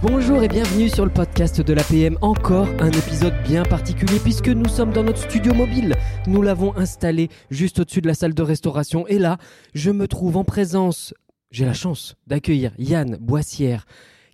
Bonjour et bienvenue sur le podcast de l'APM. Encore un épisode bien particulier puisque nous sommes dans notre studio mobile. Nous l'avons installé juste au-dessus de la salle de restauration et là, je me trouve en présence, j'ai la chance d'accueillir Yann Boissière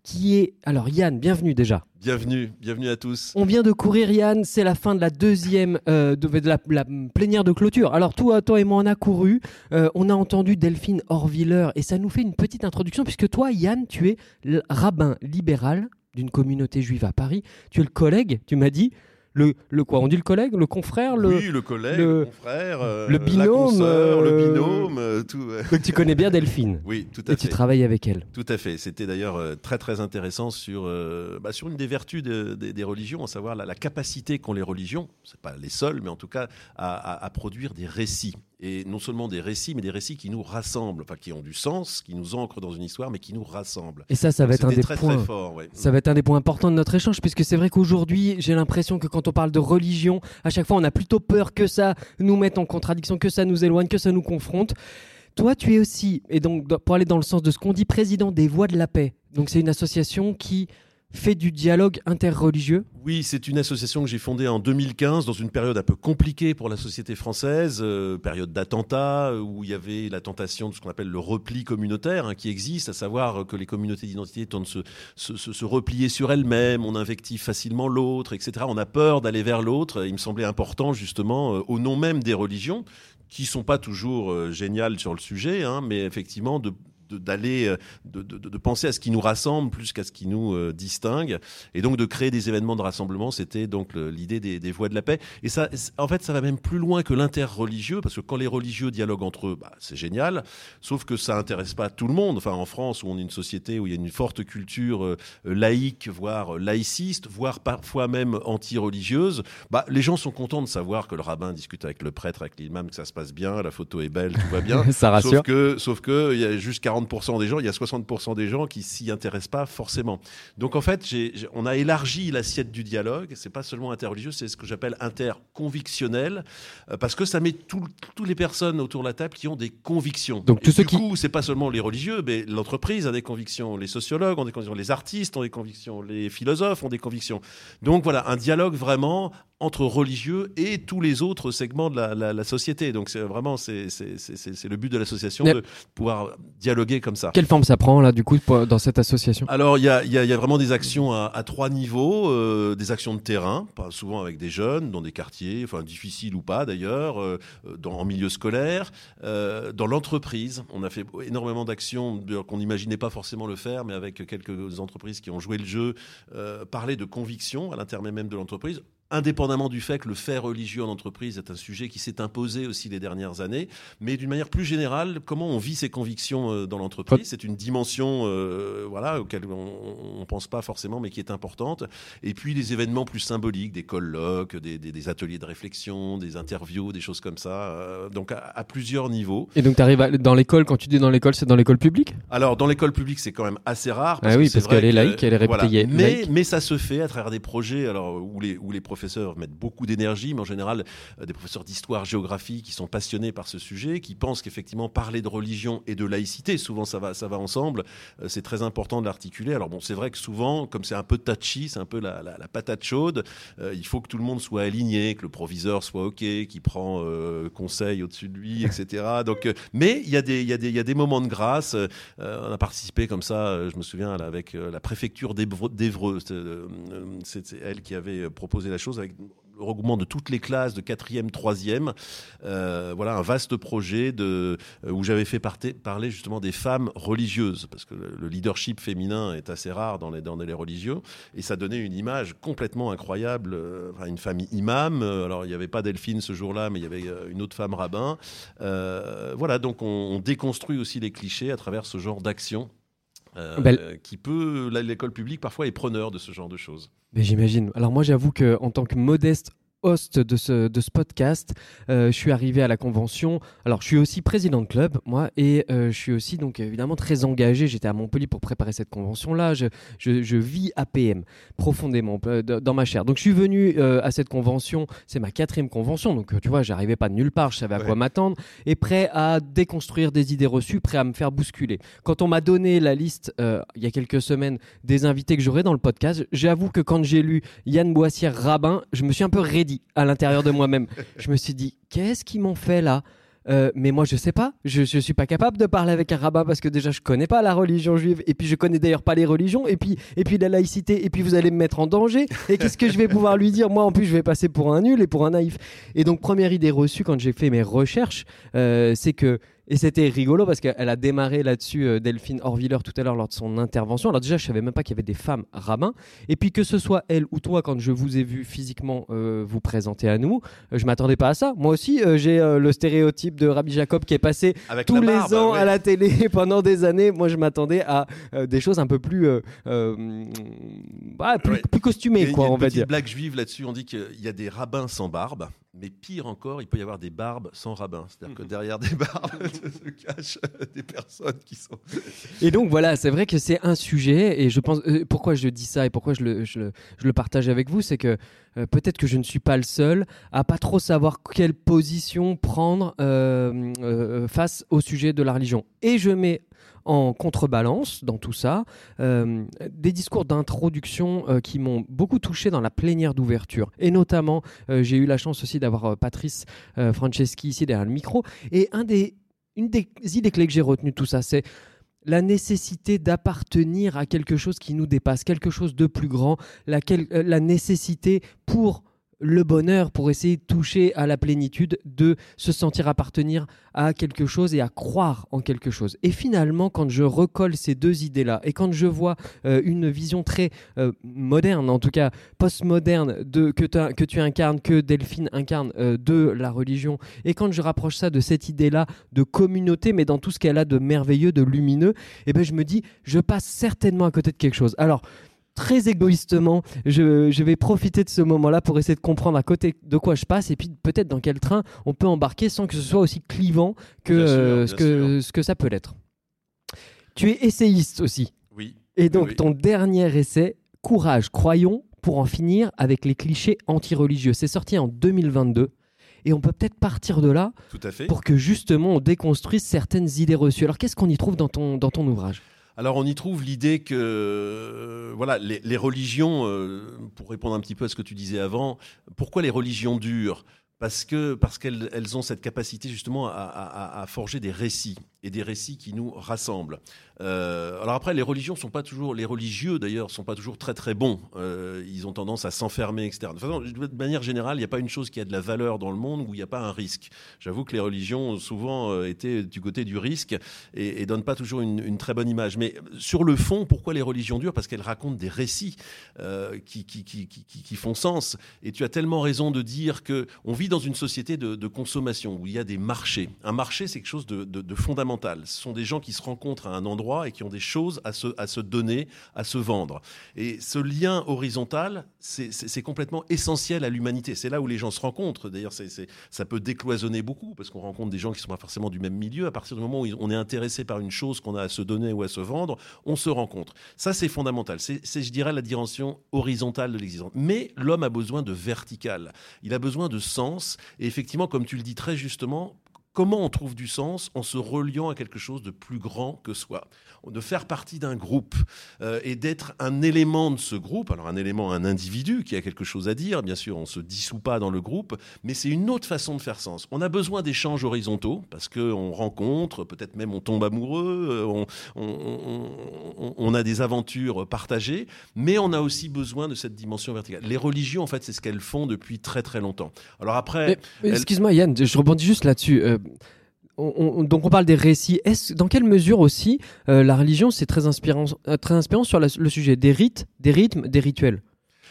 qui est... Alors Yann, bienvenue déjà. Bienvenue, bienvenue à tous. On vient de courir Yann, c'est la fin de la deuxième, euh, de, de la, la plénière de clôture. Alors toi, toi et moi on a couru, euh, on a entendu Delphine Horviller et ça nous fait une petite introduction puisque toi Yann, tu es le rabbin libéral d'une communauté juive à Paris. Tu es le collègue, tu m'as dit, le, le quoi On dit le collègue, le confrère, le, oui, le collègue, le- le confrère, euh, le la binôme, consoeur, euh, le binôme, euh, tout. euh. que tu connais bien Delphine Oui, tout à et tu travailles avec elle. Tout à fait. C'était d'ailleurs euh, très très intéressant sur euh, bah, sur une des vertus de- des- des religions, à savoir la, la capacité qu'ont les religions, c'est pas les seules, mais en tout cas à, à- à produire des récits. Et non seulement des récits, mais des récits qui nous rassemblent, enfin qui ont du sens, qui nous ancrent dans une histoire, mais qui nous rassemblent. Et ça, ça va être un des très points. très fort. ouais. Ça va être un des points importants de notre échange, puisque c'est vrai qu'aujourd'hui, j'ai l'impression que quand on parle de religion, à chaque fois, on a plutôt peur que ça nous mette en contradiction, que ça nous éloigne, que ça nous confronte. Toi, tu es aussi, et donc pour aller dans le sens de ce qu'on dit, président des Voix de la Paix. Donc c'est une association qui fait du dialogue interreligieux. Oui, c'est une association que j'ai fondée en 2015 dans une période un peu compliquée pour la société française, euh, période d'attentats euh, où il y avait la tentation de ce qu'on appelle le repli communautaire hein, qui existe, à savoir que les communautés d'identité tentent de se, replier sur elles-mêmes, on invective facilement l'autre, etc. On a peur d'aller vers l'autre. Il me semblait important justement, euh, au nom même des religions, qui sont pas toujours géniales sur le sujet, hein, mais effectivement de- d'aller euh, de, de- de penser à ce qui nous rassemble plus qu'à ce qui nous euh, distingue. Et donc de créer des événements de rassemblement c'était donc l'idée des, des voies de la paix. Et ça en fait ça va même plus loin que l'interreligieux parce que quand les religieux dialoguent entre eux bah, c'est génial. Sauf que ça intéresse pas tout le monde. Enfin en France où on est une société où il y a une forte culture euh, laïque voire laïciste voire parfois même anti-religieuse bah, les gens sont contents de savoir que le rabbin discute avec le prêtre avec l'imam que ça se passe bien la photo est belle tout va bien. Ça rassure. Sauf que, sauf que il y a juste 40% des gens, il y a 60% des gens qui s'y intéressent pas forcément. Donc en fait, on a élargi l'assiette du dialogue. C'est pas seulement interreligieux, c'est ce que j'appelle interconvictionnel, euh, parce que ça met tout- toutes les personnes autour de la table qui ont des convictions. Donc, Et ceux du qui- coup, c'est pas seulement les religieux, mais l'entreprise a des convictions, les sociologues ont des convictions, les artistes ont des convictions, les philosophes ont des convictions. Donc voilà, un dialogue vraiment entre religieux et tous les autres segments de la, la- la société. Donc c'est vraiment c'est c'est- c'est- le but de l'association Mais- de pouvoir dialoguer comme ça. Quelle forme ça prend là, du coup, pour- dans cette association? Alors, il y a, y a- y a vraiment des actions à, à trois niveaux, euh, des actions de terrain, pas souvent avec des jeunes, dans des quartiers, enfin difficiles ou pas d'ailleurs, euh, dans, en milieu scolaire, euh, dans l'entreprise. On a fait énormément d'actions qu'on n'imaginait pas forcément le faire, mais avec quelques entreprises qui ont joué le jeu, parler de conviction à l'intermédiaire même de l'entreprise. Indépendamment du fait que le fait religieux en entreprise est un sujet qui s'est imposé aussi les dernières années, mais d'une manière plus générale, comment on vit ses convictions euh, dans l'entreprise, c'est une dimension euh, voilà, auquel on ne pense pas forcément, mais qui est importante. Et puis les événements plus symboliques, des colloques, des, des- des ateliers de réflexion, des interviews, des choses comme ça, euh, donc à, à plusieurs niveaux. Et donc tu arrives dans l'école, quand tu dis dans l'école, c'est dans l'école publique? Alors dans l'école publique, c'est quand même assez rare. Ah oui, que parce qu'elle est que- laïque, elle est réputée voilà. Mais, laïque. mais ça se fait à travers des projets alors, où, les, où les professeurs mettent beaucoup d'énergie, mais en général euh, des professeurs d'histoire, géographie qui sont passionnés par ce sujet, qui pensent qu'effectivement parler de religion et de laïcité, souvent ça va, ça va ensemble, euh, c'est très important de l'articuler. Alors bon, c'est vrai que souvent, comme c'est un peu touchy, c'est un peu la, la- la patate chaude, euh, il faut que tout le monde soit aligné, que le proviseur soit OK, qu'il prend euh, conseil au-dessus de lui, etc. Donc, mais il y, a des- il y, a des- il y a des moments de grâce. euh, on a participé comme ça, je me souviens, avec la préfecture d'Évreux. c'est- c'est elle qui avait proposé la chose avec le regroupement de toutes les classes de 4e, 3e. Euh, voilà, un vaste projet euh, où j'avais fait parler justement des femmes religieuses, parce que le, le leadership féminin est assez rare dans les, religieux, et ça donnait une image complètement incroyable. euh, enfin, une famille imam, alors il n'y avait pas Delphine ce jour-là, mais il y avait une autre femme rabbin. Voilà, donc on, on déconstruit aussi les clichés à travers ce genre d'action. Euh, qui peut, l'école publique parfois est preneur de ce genre de choses. Mais j'imagine. Alors moi, j'avoue que en tant que modeste host de ce, de ce podcast. Euh, je suis arrivé à la convention. Alors, je suis aussi président de club, moi, et euh, je suis aussi, donc, évidemment, très engagé. J'étais à Montpellier pour préparer cette convention-là. Je, je, je, vis APM profondément euh, dans ma chair. Donc, je suis venu à cette convention. C'est ma quatrième convention. Donc, tu vois, j'arrivais pas de nulle part. Je savais à Ouais. quoi m'attendre. Et prêt à déconstruire des idées reçues, prêt à me faire bousculer. Quand on m'a donné la liste, il y a quelques semaines, des invités que j'aurais dans le podcast, j'avoue que quand j'ai lu Yann Boissière Rabin, je me suis un peu à l'intérieur de moi-même. je me suis dit, qu'est-ce qu'ils m'ont fait là? Euh, mais moi je sais pas, je, je suis pas capable de parler avec un rabbin parce que déjà je connais pas la religion juive et puis je connais d'ailleurs pas les religions et puis et puis la laïcité et puis vous allez me mettre en danger. Et qu'est-ce que je vais pouvoir lui dire? Moi en plus je vais passer pour un nul et pour un naïf. Et donc première idée reçue quand j'ai fait mes recherches euh, c'est que et c'était rigolo parce qu'elle a démarré là-dessus, euh, Delphine Horviller, tout à l'heure lors de son intervention. Alors déjà, je savais même pas qu'il y avait des femmes rabbins. Et puis que ce soit elle ou toi, quand je vous ai vu physiquement euh, vous présenter à nous, euh, je m'attendais pas à ça. Moi aussi, euh, j'ai le stéréotype de Rabbi Jacob qui est passé Avec tous les barbe, ans ouais. à la télé pendant des années. Moi, je m'attendais à des choses un peu plus, bah, plus, Ouais. plus costumées, quoi, il y a on une va dire. blague juive là-dessus. On dit qu'il y a des rabbins sans barbe, mais pire encore, il peut y avoir des barbes sans rabbins. C'est-à-dire que derrière des barbes se cachent des personnes qui sont. Et donc voilà, c'est vrai que c'est un sujet, et je pense, euh, pourquoi je dis ça et pourquoi je le, je le, je le partage avec vous, c'est que euh, peut-être que je ne suis pas le seul à pas trop savoir quelle position prendre euh, euh, face au sujet de la religion. Et je mets en contrebalance dans tout ça euh, des discours d'introduction euh, qui m'ont beaucoup touché dans la plénière d'ouverture. Et notamment, euh, j'ai eu la chance aussi d'avoir Patrice Franceschi ici derrière le micro. Et une des idées clés que j'ai retenues tout ça, c'est la nécessité d'appartenir à quelque chose qui nous dépasse, quelque chose de plus grand, la nécessité pour le bonheur, pour essayer de toucher à la plénitude, de se sentir appartenir à quelque chose et à croire en quelque chose. Et finalement, quand je recolle ces deux idées-là, et quand je vois euh, une vision très euh, moderne, en tout cas postmoderne, que tu incarnes, que Delphine incarne euh, de la religion, et quand je rapproche ça de cette idée-là de communauté, mais dans tout ce qu'elle a de merveilleux, de lumineux, eh ben, je me dis, je passe certainement à côté de quelque chose. Alors, très égoïstement, je, je vais profiter de ce moment-là pour essayer de comprendre à côté de quoi je passe et puis peut-être dans quel train on peut embarquer sans que ce soit aussi clivant que, sûr, euh, ce, que ce que ça peut l'être. Tu es essayiste aussi. Oui. Et donc, Oui. ton dernier essai, Courage, croyons, pour en finir avec les clichés anti-religieux. C'est sorti en 2022. Et on peut peut-être partir de là Tout à fait. pour que justement on déconstruise certaines idées reçues. Alors, qu'est-ce qu'on y trouve dans ton, dans ton ouvrage? Alors on y trouve l'idée que euh, voilà les, religions, euh, pour répondre un petit peu à ce que tu disais avant, pourquoi les religions durent? Parce que parce qu'elles elles ont cette capacité justement à, forger des récits et des récits qui nous rassemblent. Euh, alors après, les religions sont pas toujours, les religieux d'ailleurs sont pas toujours très très bons. Euh, ils ont tendance à s'enfermer, etc. De, façon, manière générale, il n'y a pas une chose qui a de la valeur dans le monde où il n'y a pas un risque. J'avoue que les religions ont souvent euh, été du côté du risque et, et donnent pas toujours une, très bonne image. Mais sur le fond, pourquoi les religions durent? Parce qu'elles racontent des récits qui, qui, qui- qui font sens. Et tu as tellement raison de dire que on vit dans une société de, consommation où il y a des marchés. Un marché, c'est quelque chose de, fondamental. Ce sont des gens qui se rencontrent à un endroit et qui ont des choses à se, à se donner, à se vendre. Et ce lien horizontal, c'est- complètement essentiel à l'humanité. C'est là où les gens se rencontrent. D'ailleurs, ça peut décloisonner beaucoup parce qu'on rencontre des gens qui ne sont pas forcément du même milieu. À partir du moment où on est intéressé par une chose qu'on a à se donner ou à se vendre, on se rencontre. Ça, c'est fondamental. C'est, je dirais, la dimension horizontale de l'existence. Mais l'homme a besoin de vertical. Il a besoin de sens. Et effectivement, comme tu le dis très justement, Comment on trouve du sens en se reliant à quelque chose de plus grand que soi De faire partie d'un groupe euh, et d'être un élément de ce groupe. Alors un élément, un individu qui a quelque chose à dire, bien sûr, on ne se dissout pas dans le groupe, mais c'est une autre façon de faire sens. On a besoin d'échanges horizontaux parce qu'on rencontre, peut-être même on tombe amoureux, euh, on, on- on- on a des aventures partagées, mais on a aussi besoin de cette dimension verticale. Les religions, en fait, c'est ce qu'elles font depuis très très longtemps. Alors après... Mais- mais elle- Excuse-moi Yann, je rebondis juste là-dessus. Euh, on- on- donc on parle des récits. Est-ce, dans quelle mesure aussi euh, la religion c'est très inspirant, euh, très inspirant sur le sujet des rites, des rythmes, des rituels?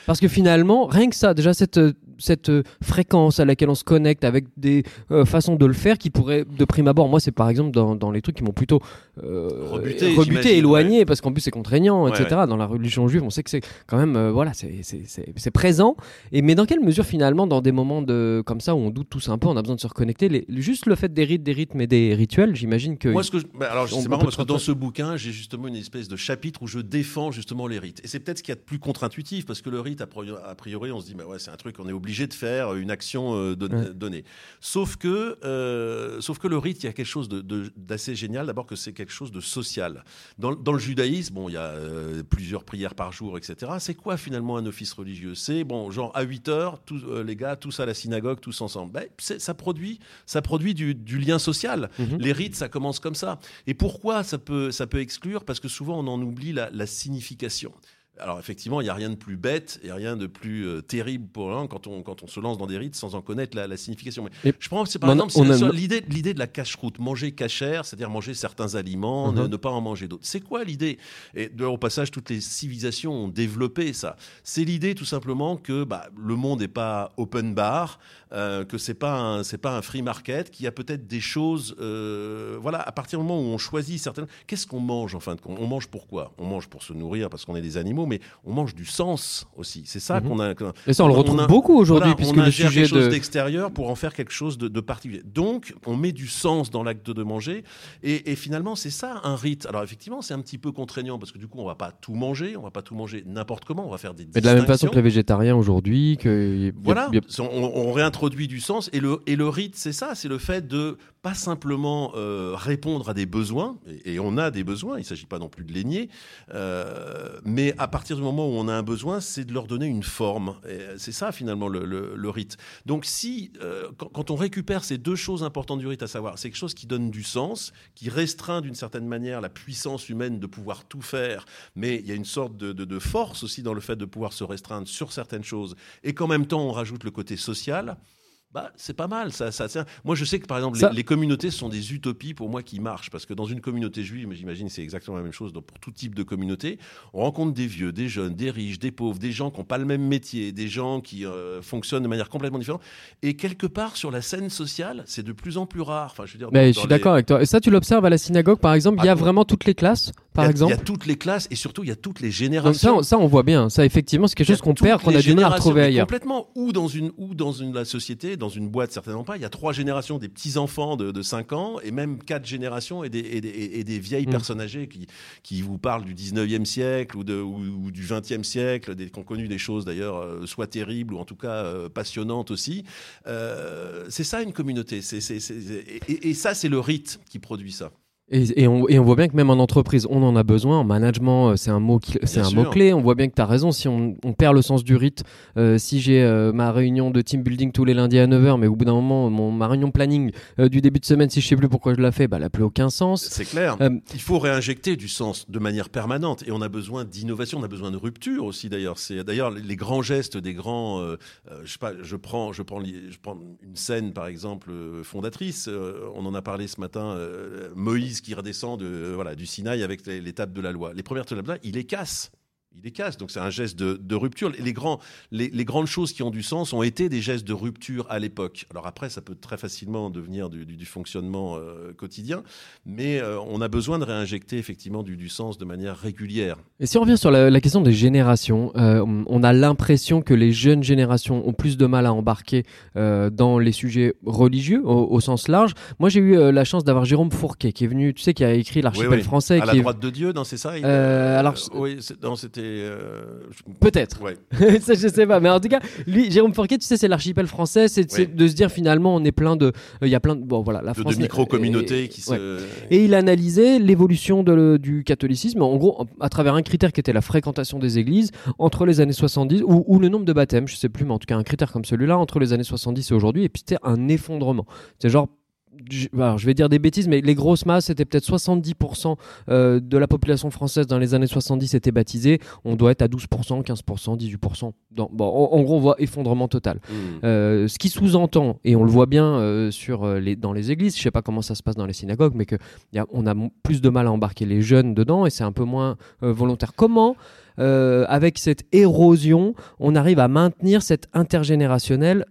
Parce que finalement, rien que ça, déjà cette, euh, cette euh, fréquence à laquelle on se connecte avec des euh, façons de le faire qui pourraient, de prime abord, moi c'est par exemple dans, dans les trucs qui m'ont plutôt euh, Rebuté, éloigné, parce qu'en plus c'est contraignant, Ouais, etc. Dans la religion juive, on sait que c'est quand même, euh, voilà, c'est- présent. Et mais dans quelle mesure finalement, dans des moments de comme ça où on doute tous un peu, on a besoin de se reconnecter, les- juste le fait des rites, des rythmes et des rituels, j'imagine que. Moi, ce que je- bah, alors on c'est marrant parce que dans ce bouquin, j'ai justement une espèce de chapitre où je défends justement les rites. Et c'est peut-être ce qu'il y a de plus contre-intuitif parce que le rite, a priori, on se dit, bah ouais, c'est un truc qu'on est obligé de faire, une action euh, don- Ouais. donnée. Sauf que, euh, sauf que le rite, il y a quelque chose de- de- d'assez génial. D'abord que c'est quelque chose de social. Dans, dans le judaïsme, bon, il y a euh, plusieurs prières par jour, etc. C'est quoi finalement un office religieux? C'est bon, genre à 8 heures, tous, les gars, tous à la synagogue, tous ensemble. Ben, ça produit, ça produit du, du lien social. Mhm. Les rites, ça commence comme ça. Et pourquoi ça peut, ça peut exclure? Parce que souvent, on en oublie la, la signification. Alors effectivement, il n'y a rien de plus bête et rien de plus euh, terrible pour l'un quand on, quand on se lance dans des rites sans en connaître la, la signification. Mais Et je prends c'est par exemple l'idée l'idée de la cache-route, manger cachère, c'est-à-dire manger certains aliments, ne, Mhm. ne pas en manger d'autres. C'est quoi l'idée? Et de, au passage, toutes les civilisations ont développé ça. C'est l'idée tout simplement que bah, le monde n'est pas open bar, euh, que c'est pas un c'est pas un free market, qu'il y a peut-être des choses. euh, voilà, à partir du moment où on choisit certaines. Qu'est-ce qu'on mange en fin de compte? On mange pourquoi On mange pour se nourrir parce qu'on est des animaux, mais on mange du sens aussi. C'est ça Mhm. qu'on a. qu'on- Et ça, on le on retrouve a- beaucoup aujourd'hui, voilà, puisque on le sujet quelque chose de. d'extérieur pour en faire quelque chose de, de particulier. Donc, on met du sens dans l'acte de manger, et, et finalement, c'est ça un rite. Alors, effectivement, c'est un petit peu contraignant parce que du coup, on va pas tout manger, on va pas tout manger n'importe comment, on va faire des Mais de la même façon que les végétariens aujourd'hui, que. Voilà, a- on, on réintroduit du sens et le, et le rite, c'est ça, c'est le fait de pas simplement euh, répondre à des besoins, et, on a des besoins, il ne s'agit pas non plus de les nier, euh, mais à partir du moment où on a un besoin, c'est de leur donner une forme. C'est ça finalement le, rite. Donc si, euh, quand, on récupère ces deux choses importantes du rite, à savoir, c'est quelque chose qui donne du sens, qui restreint d'une certaine manière la puissance humaine de pouvoir tout faire, mais il y a une sorte de force aussi dans le fait de pouvoir se restreindre sur certaines choses, et qu'en même temps on rajoute le côté social. Bah, c'est pas mal, ça, ça tient. Moi, je sais que par exemple, Ça- les, les communautés sont des utopies pour moi qui marchent, parce que dans une communauté juive, mais j'imagine c'est exactement la même chose donc pour tout type de communauté, on rencontre des vieux, des jeunes, des riches, des pauvres, des gens qui n'ont pas le même métier, des gens qui euh, fonctionnent de manière complètement différente. Et quelque part, sur la scène sociale, c'est de plus en plus rare. Enfin, je veux dire, Mais je suis les- d'accord avec toi. Et ça, tu l'observes à la synagogue, par exemple, il y a Ah, vraiment toutes les classes, par il y a- exemple. Il y a toutes les classes et surtout, il y a toutes les Donc générations. ça, on- ça, on voit bien. Ça, effectivement, c'est quelque chose qu'on perd, qu'on a du mal à retrouver ailleurs. Complètement. Ou dans une, ou dans une, la société, dans une boîte, certainement pas. Il y a trois générations des petits-enfants de, de 5 ans et même quatre générations et des, et des, et des vieilles Mm. personnes âgées qui, qui vous parlent du 19e siècle ou, de, ou, ou du 20e siècle, des, qui ont connu des choses d'ailleurs euh, soit terribles ou en tout cas euh, passionnantes aussi. Euh, c'est ça une communauté. C'est, c'est- c'est- et, et- et ça, c'est le rite qui produit ça. Et, et on, et on voit bien que même en entreprise, on en a besoin. En management, euh, c'est un mot, c'est un sûr. mot clé. On voit bien que tu as raison. Si on, on perd le sens du rite, euh, si j'ai euh, ma réunion de team building tous les lundis à 9h, mais au bout d'un moment, mon, ma réunion planning euh, du début de semaine, si je sais plus pourquoi je la fais, bah, elle n'a plus aucun sens. C'est clair. Il faut réinjecter du sens de manière permanente et on a besoin d'innovation, on a besoin de rupture aussi d'ailleurs. C'est d'ailleurs les grands gestes des grands. je sais pas, je prends, je prends, je prends une scène par exemple fondatrice. on en a parlé ce matin. Moïse qui redescend de euh, voilà du Sinaï avec tables de la loi. Les premières tables il les casse. Il les casse, donc c'est un geste de, de rupture. Les, grands, les, les grandes choses qui ont du sens ont été des gestes de rupture à l'époque. Alors après, ça peut très facilement devenir du, du- du fonctionnement euh, quotidien, mais euh, on a besoin de réinjecter effectivement du, du sens de manière régulière. Et si on revient sur la, la question des générations, euh, on- a l'impression que les jeunes générations ont plus de mal à embarquer dans les sujets religieux au, au sens large. Moi, j'ai eu la chance d'avoir Jérôme Fourquet qui est venu, tu sais, qui a écrit l'archipel Oui, oui. français. à qui la est- droite de Dieu, non, c'est ça il- alors, oui, non, c'était. Euh, je- Peut-être. Ouais. ça, je sais pas. Mais en tout cas, lui, Jérôme Fourquet, tu sais, c'est l'archipel français. C'est de se dire finalement, on est plein de. euh, Il y a plein de. Bon, voilà, la De, France. de micro-communautés qui ouais. se. Et il a analysé l'évolution du catholicisme, en gros, à travers un critère qui était la fréquentation des églises entre les années 70, ou, ou le nombre de baptêmes, je sais plus, mais en tout cas un critère comme celui-là, entre les années 70 et aujourd'hui, et puis c'était un effondrement. C'est genre, je, alors, je vais dire des bêtises, mais les grosses masses, c'était peut-être 70% euh, de la population française dans les années 70 était baptisée. On doit être à 12%, 15%, 18%. Dans, bon, en, en gros, on voit effondrement total. Mmh. Euh, ce qui sous-entend, et on le voit bien euh, sur les, dans les églises, je sais pas comment ça se passe dans les synagogues, mais qu'on a m- plus de mal à embarquer les jeunes dedans et c'est un peu moins volontaire. Comment, avec cette érosion, on arrive à maintenir cette intergénérationnel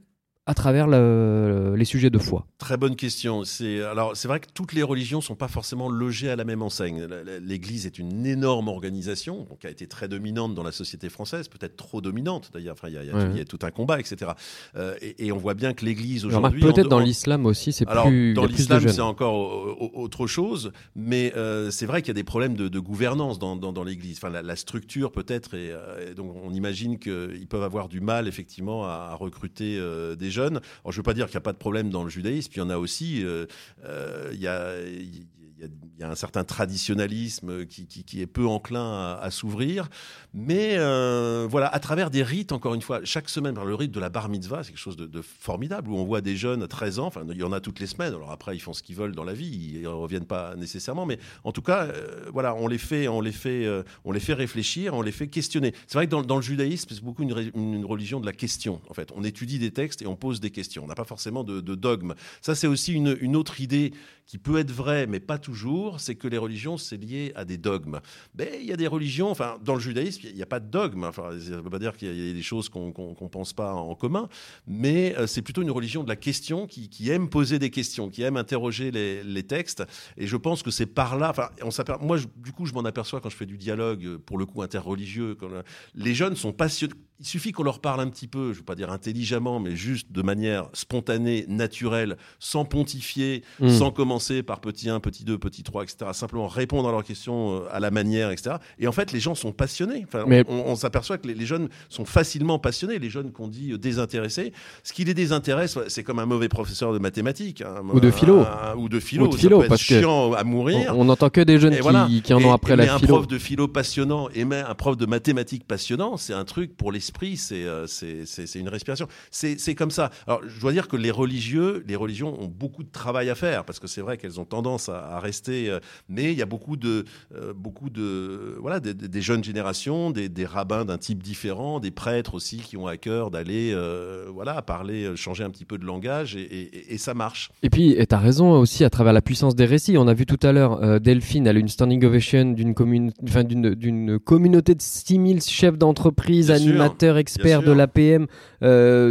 à travers le- les sujets de foi Très bonne question. C'est alors c'est vrai que toutes les religions sont pas forcément logées à la même enseigne. L'Église est une énorme organisation, qui a été très dominante dans la société française, peut-être trop dominante d'ailleurs. Enfin, il y, a- il y a- Ouais. il y a tout un combat, etc. Euh, et, et on voit bien que l'Église aujourd'hui, Peut-être dans l'islam aussi, c'est plus, dans l'islam, c'est encore au- au- autre chose, mais euh, c'est vrai qu'il y a des problèmes de, de gouvernance dans, dans, dans l'Église. Enfin, la, la structure peut-être, et, euh, et donc on imagine qu'ils peuvent avoir du mal effectivement à, à recruter des jeunes. Alors, je veux pas dire qu'il n'y a pas de problème dans le judaïsme, il y en a aussi. euh, euh, Il y a un certain traditionnalisme qui, est peu enclin à, s'ouvrir. Mais euh, voilà, à travers des rites, encore une fois, chaque semaine, par le rite de la bar mitzvah, c'est quelque chose de, formidable, où on voit des jeunes à 13 ans, enfin, il y en a toutes les semaines, alors après, ils font ce qu'ils veulent dans la vie, ils ne reviennent pas nécessairement, mais en tout cas, voilà, on les fait, on les fait, on les fait réfléchir, on les fait questionner. C'est vrai que dans, le judaïsme, c'est beaucoup une, une religion de la question, en fait. On étudie des textes et on pose des questions. On n'a pas forcément de, dogme. Ça, c'est aussi une autre idée qui peut être vraie, mais pas toujours, c'est que les religions, c'est lié à des dogmes. Mais il y a des religions, enfin, dans le judaïsme, il n'y a pas de dogme. Enfin, ça ne veut pas dire qu'il y a des choses qu'on ne pense pas en commun, mais euh, c'est plutôt une religion de la question qui, qui aime poser des questions, qui aime interroger les, les textes. Et je pense que c'est par là. Enfin, on moi, je- du coup, je m'en aperçois quand je fais du dialogue, euh, pour le coup interreligieux. Quand, euh, les jeunes sont passionnés. Il suffit qu'on leur parle un petit peu, je ne veux pas dire intelligemment, mais juste de manière spontanée, naturelle, sans pontifier, Mm. sans commencer par petit 1, petit 2, petit 3, etc. Simplement répondre à leurs questions euh, à la manière, etc. Et en fait, les gens sont passionnés. Enfin, Mais- on, on s'aperçoit que les, les jeunes sont facilement passionnés, les jeunes qu'on dit euh, désintéressés. Ce qui les désintéresse, c'est comme un mauvais professeur de mathématiques. hein, Ou de philo. un- ou de philo. Ou de Ça philo, peut être parce que chiant à mourir. On n'entend que des jeunes qui, voilà. qui en Et- ont après la un philo. prof de philo passionnant et même un prof de mathématiques passionnant, c'est un truc pour l'esprit, c'est euh, c'est une respiration. C'est c'est comme ça. Alors, je dois dire que les religieux, les religions ont beaucoup de travail à faire parce que c'est vrai qu'elles ont tendance à, à rester. euh, mais il y a beaucoup de, euh, beaucoup de, voilà, des, des- des jeunes générations, des, des rabbins d'un type différent, des prêtres aussi qui ont à cœur d'aller, euh, voilà, parler, changer un petit peu de langage et, et- et ça marche. Et puis, tu as raison aussi à travers la puissance des récits. On a vu tout à l'heure, Delphine, elle a une standing ovation d'une commune, enfin, d'une, communauté de 6000 chefs d'entreprise, animateurs, experts de l'APM.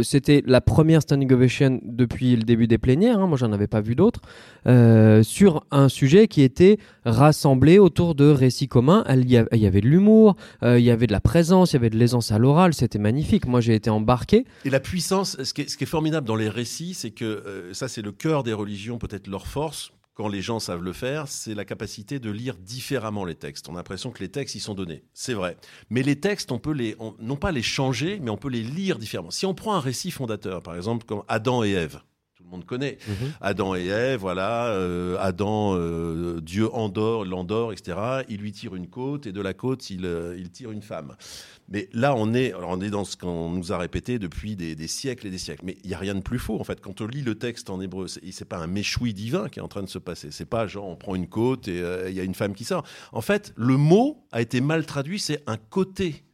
C'était la première standing ovation depuis le début des plénières. hein. Moi, j'en avais pas vu d'autres. Euh, sur un sujet qui était rassemblé autour de récits communs. Y Il y avait de l'humour, euh, il y avait de la présence, il y avait de l'aisance à l'oral. C'était magnifique. Moi, j'ai été embarqué. Et la puissance, ce qui est, formidable dans les récits, c'est que euh, ça, c'est le cœur des religions, peut-être leur force, quand les gens savent le faire, c'est la capacité de lire différemment les textes. On a l'impression que les textes, ils sont donnés. C'est vrai. Mais les textes, on peut les, on- non pas les changer, mais on peut les lire différemment. Si on prend un récit fondateur, par exemple, comme Adam et Ève, monde connaît. Adam et Ève, voilà, euh, Adam, euh, Dieu endort, l'endort, etc. Il lui tire une côte et de la côte, il, euh, il tire une femme. Mais là, on est, alors on est dans ce qu'on nous a répété depuis des, des siècles et des siècles. Mais il n'y a rien de plus faux, en fait. Quand on lit le texte en hébreu, c'est c'est pas un méchoui divin qui est en train de se passer. C'est pas genre on prend une côte et il y a une femme qui sort. En fait, le mot a été mal traduit, c'est un côté.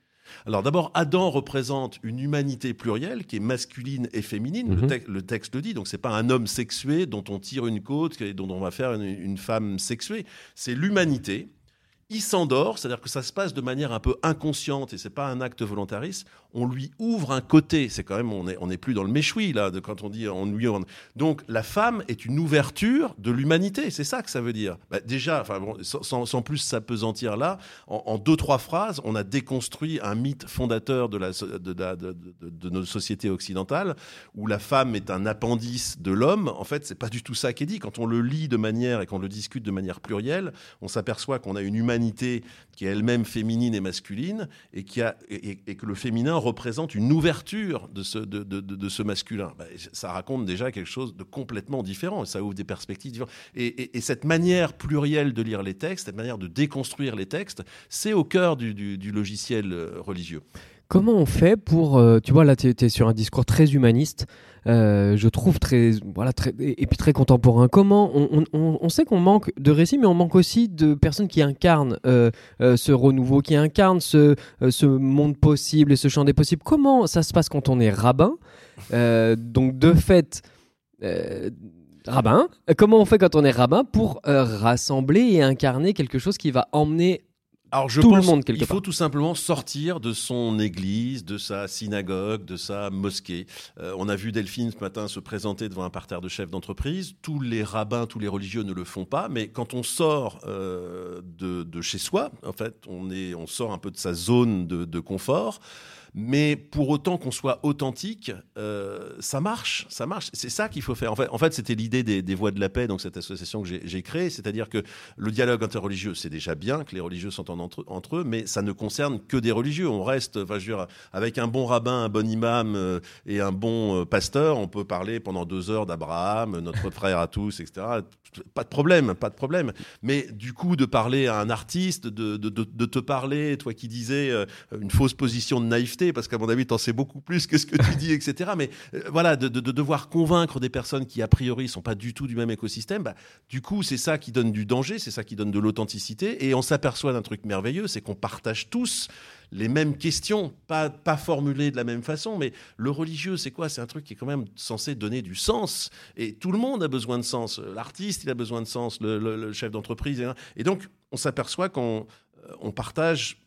Alors d'abord, Adam représente une humanité plurielle qui est masculine et féminine. le, Mhm. le texte le dit. Donc c'est pas un homme sexué dont on tire une côte et dont on va faire une, une femme sexuée. C'est l'humanité. Il s'endort, c'est-à-dire que ça se passe de manière un peu inconsciente et c'est pas un acte volontariste. On lui ouvre un côté. C'est quand même, on est, on n'est plus dans le méchoui là, de quand on dit on lui ouvre. Donc la femme est une ouverture de l'humanité. C'est ça que ça veut dire. Bah, déjà, enfin bon, sans, sans- plus s'apesantir là, en, en deux trois phrases, on a déconstruit un mythe fondateur de la, de, de- de- de nos sociétés occidentales où la femme est un appendice de l'homme. En fait, c'est pas du tout ça qui est dit. Quand on le lit de manière et qu'on le discute de manière plurielle, on s'aperçoit qu'on a une humanité qui est elle-même féminine et masculine et, qui a, et, et que le féminin représente une ouverture de ce, de, de- ce masculin. Ben, ça raconte déjà quelque chose de complètement différent. Ça ouvre des perspectives différentes. Et, et- et cette manière plurielle de lire les textes, cette manière de déconstruire les textes, c'est au cœur du, du- du logiciel euh, religieux. Comment on fait pour, euh, tu vois, là, tu es, sur un discours très humaniste, euh, je trouve très, voilà, et, puis très contemporain. Comment on sait qu'on manque de récits, mais on manque aussi de personnes qui incarnent euh, ce renouveau, qui incarnent ce, ce monde possible et ce champ des possibles. Comment ça se passe quand on est rabbin Donc, de fait, rabbin, comment on fait quand on est rabbin pour rassembler et incarner quelque chose qui va emmener alors je tout pense le monde quelque Il faut tout simplement sortir de son église, de sa synagogue, de sa mosquée. Euh, on a vu Delphine ce matin se présenter devant un parterre de chefs d'entreprise. Tous les rabbins, tous les religieux ne le font pas, mais quand on sort euh, de, chez soi, en fait, on est, on sort un peu de sa zone de, de confort. Mais pour autant qu'on soit authentique, euh, ça marche, ça marche. C'est ça qu'il faut faire. En fait, c'était l'idée des, Voix de la Paix, donc cette association que j'ai créée, c'est-à-dire que le dialogue interreligieux, c'est déjà bien que les religieux s'entendent entre, eux, mais ça ne concerne que des religieux. On reste, enfin, je veux dire, avec un bon rabbin, un bon imam euh, et un bon euh, pasteur, on peut parler pendant deux heures d'Abraham, notre frère à tous, etc. Pas de problème, pas de problème. Mais du coup, de parler à un artiste, de, te parler, toi qui disais une fausse position de naïveté, parce qu'à mon avis, tu en sais beaucoup plus que ce que tu dis, etc. Mais euh, voilà, de, devoir convaincre des personnes qui, a priori, sont pas du tout du même écosystème, bah, du coup, c'est ça qui donne du danger, c'est ça qui donne de l'authenticité. Et on s'aperçoit d'un truc merveilleux, c'est qu'on partage tous les mêmes questions, pas, pas formulées de la même façon, mais le religieux, c'est quoi? C'est un truc qui est quand même censé donner du sens. Et tout le monde a besoin de sens. L'artiste, il a besoin de sens, le, chef d'entreprise. Et donc, on s'aperçoit qu'on euh, on partage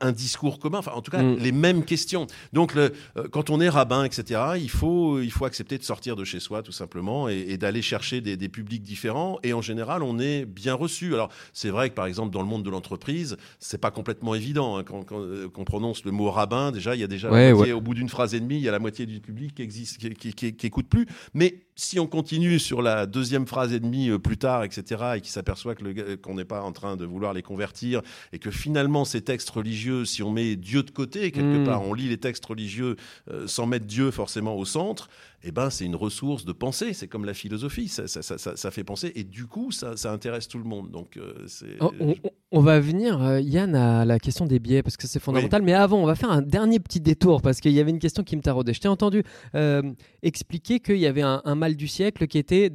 un, discours commun, enfin en tout cas mm. les mêmes questions. Donc le, euh, quand on est rabbin, etc., il faut, il faut accepter de sortir de chez soi tout simplement et, d'aller chercher des, publics différents. Et en général, on est bien reçu. Alors c'est vrai que par exemple dans le monde de l'entreprise, c'est pas complètement évident. Hein. quand, euh, quand, on prononce le mot rabbin, déjà il y a déjà au bout d'une phrase et demie, il y a la moitié du public qui existe, qui, qui, qui écoute plus. Mais si on continue sur la deuxième phrase et demie euh, plus tard, etc., et qui s'aperçoit que qu'on n'est pas en train de vouloir les convertir, et que finalement ces textes religieux, si on met Dieu de côté quelque hmm. part, on lit les textes religieux euh, sans mettre Dieu forcément au centre, eh ben, c'est une ressource de pensée. C'est comme la philosophie, ça, ça, ça, ça, fait penser et du coup, ça, intéresse tout le monde. Donc, euh, oh, on, va venir, euh, Yann, à la question des biais parce que c'est fondamental. Mais avant, on va faire un dernier petit détour parce qu'il y avait une question qui me taraudait. Je t'ai entendu euh, expliquer qu'il y avait un, mal du siècle qui était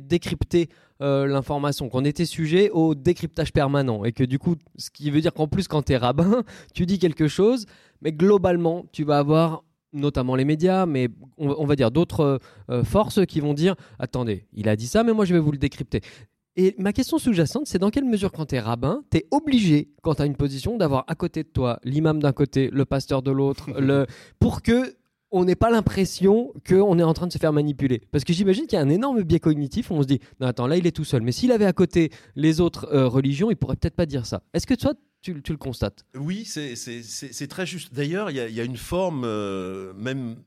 décrypter l'information, qu'on était sujet au décryptage permanent et que du coup, ce qui veut dire qu'en plus, quand tu es rabbin, tu dis quelque chose, mais globalement, tu vas avoir notamment les médias, mais on, va dire d'autres euh, forces qui vont dire attendez, il a dit ça, mais moi je vais vous le décrypter. Et ma question sous-jacente, c'est dans quelle mesure, quand tu es rabbin, tu es obligé, quand tu as une position, d'avoir à côté de toi l'imam d'un côté, le pasteur de l'autre, le... pour que on n'ait pas l'impression qu'on est en train de se faire manipuler. Parce que j'imagine qu'il y a un énorme biais cognitif où on se dit, non, attends, là, il est tout seul. Mais s'il avait à côté les autres euh, religions, il pourrait peut-être pas dire ça. Est-ce que toi, tu, le constates? Oui, c'est très juste. D'ailleurs, il y, a une forme euh, même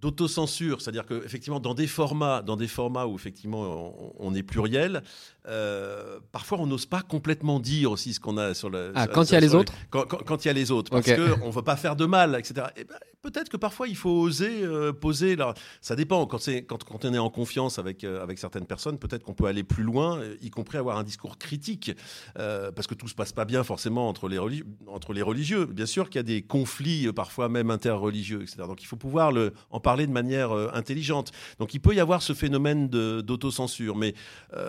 d'autocensure, c'est-à-dire qu'effectivement, dans des formats, dans des formats où effectivement on, est pluriel, euh, parfois on n'ose pas complètement dire aussi ce qu'on a sur le. Ah, quand il y a les autres. Quand, il y a les autres, parce qu'on ne veut pas faire de mal, etc. Et ben, peut-être que parfois il faut oser euh, poser. Ça dépend. Quand, quand, quand on est en confiance avec, euh, avec certaines personnes, peut-être qu'on peut aller plus loin, y compris avoir un discours critique, parce que tout se passe pas bien forcément entre les, entre les religieux. Bien sûr qu'il y a des conflits parfois même interreligieux, etc. Donc il faut pouvoir le, en parler de manière euh, intelligente. Donc il peut y avoir ce phénomène d'autocensure, mais euh,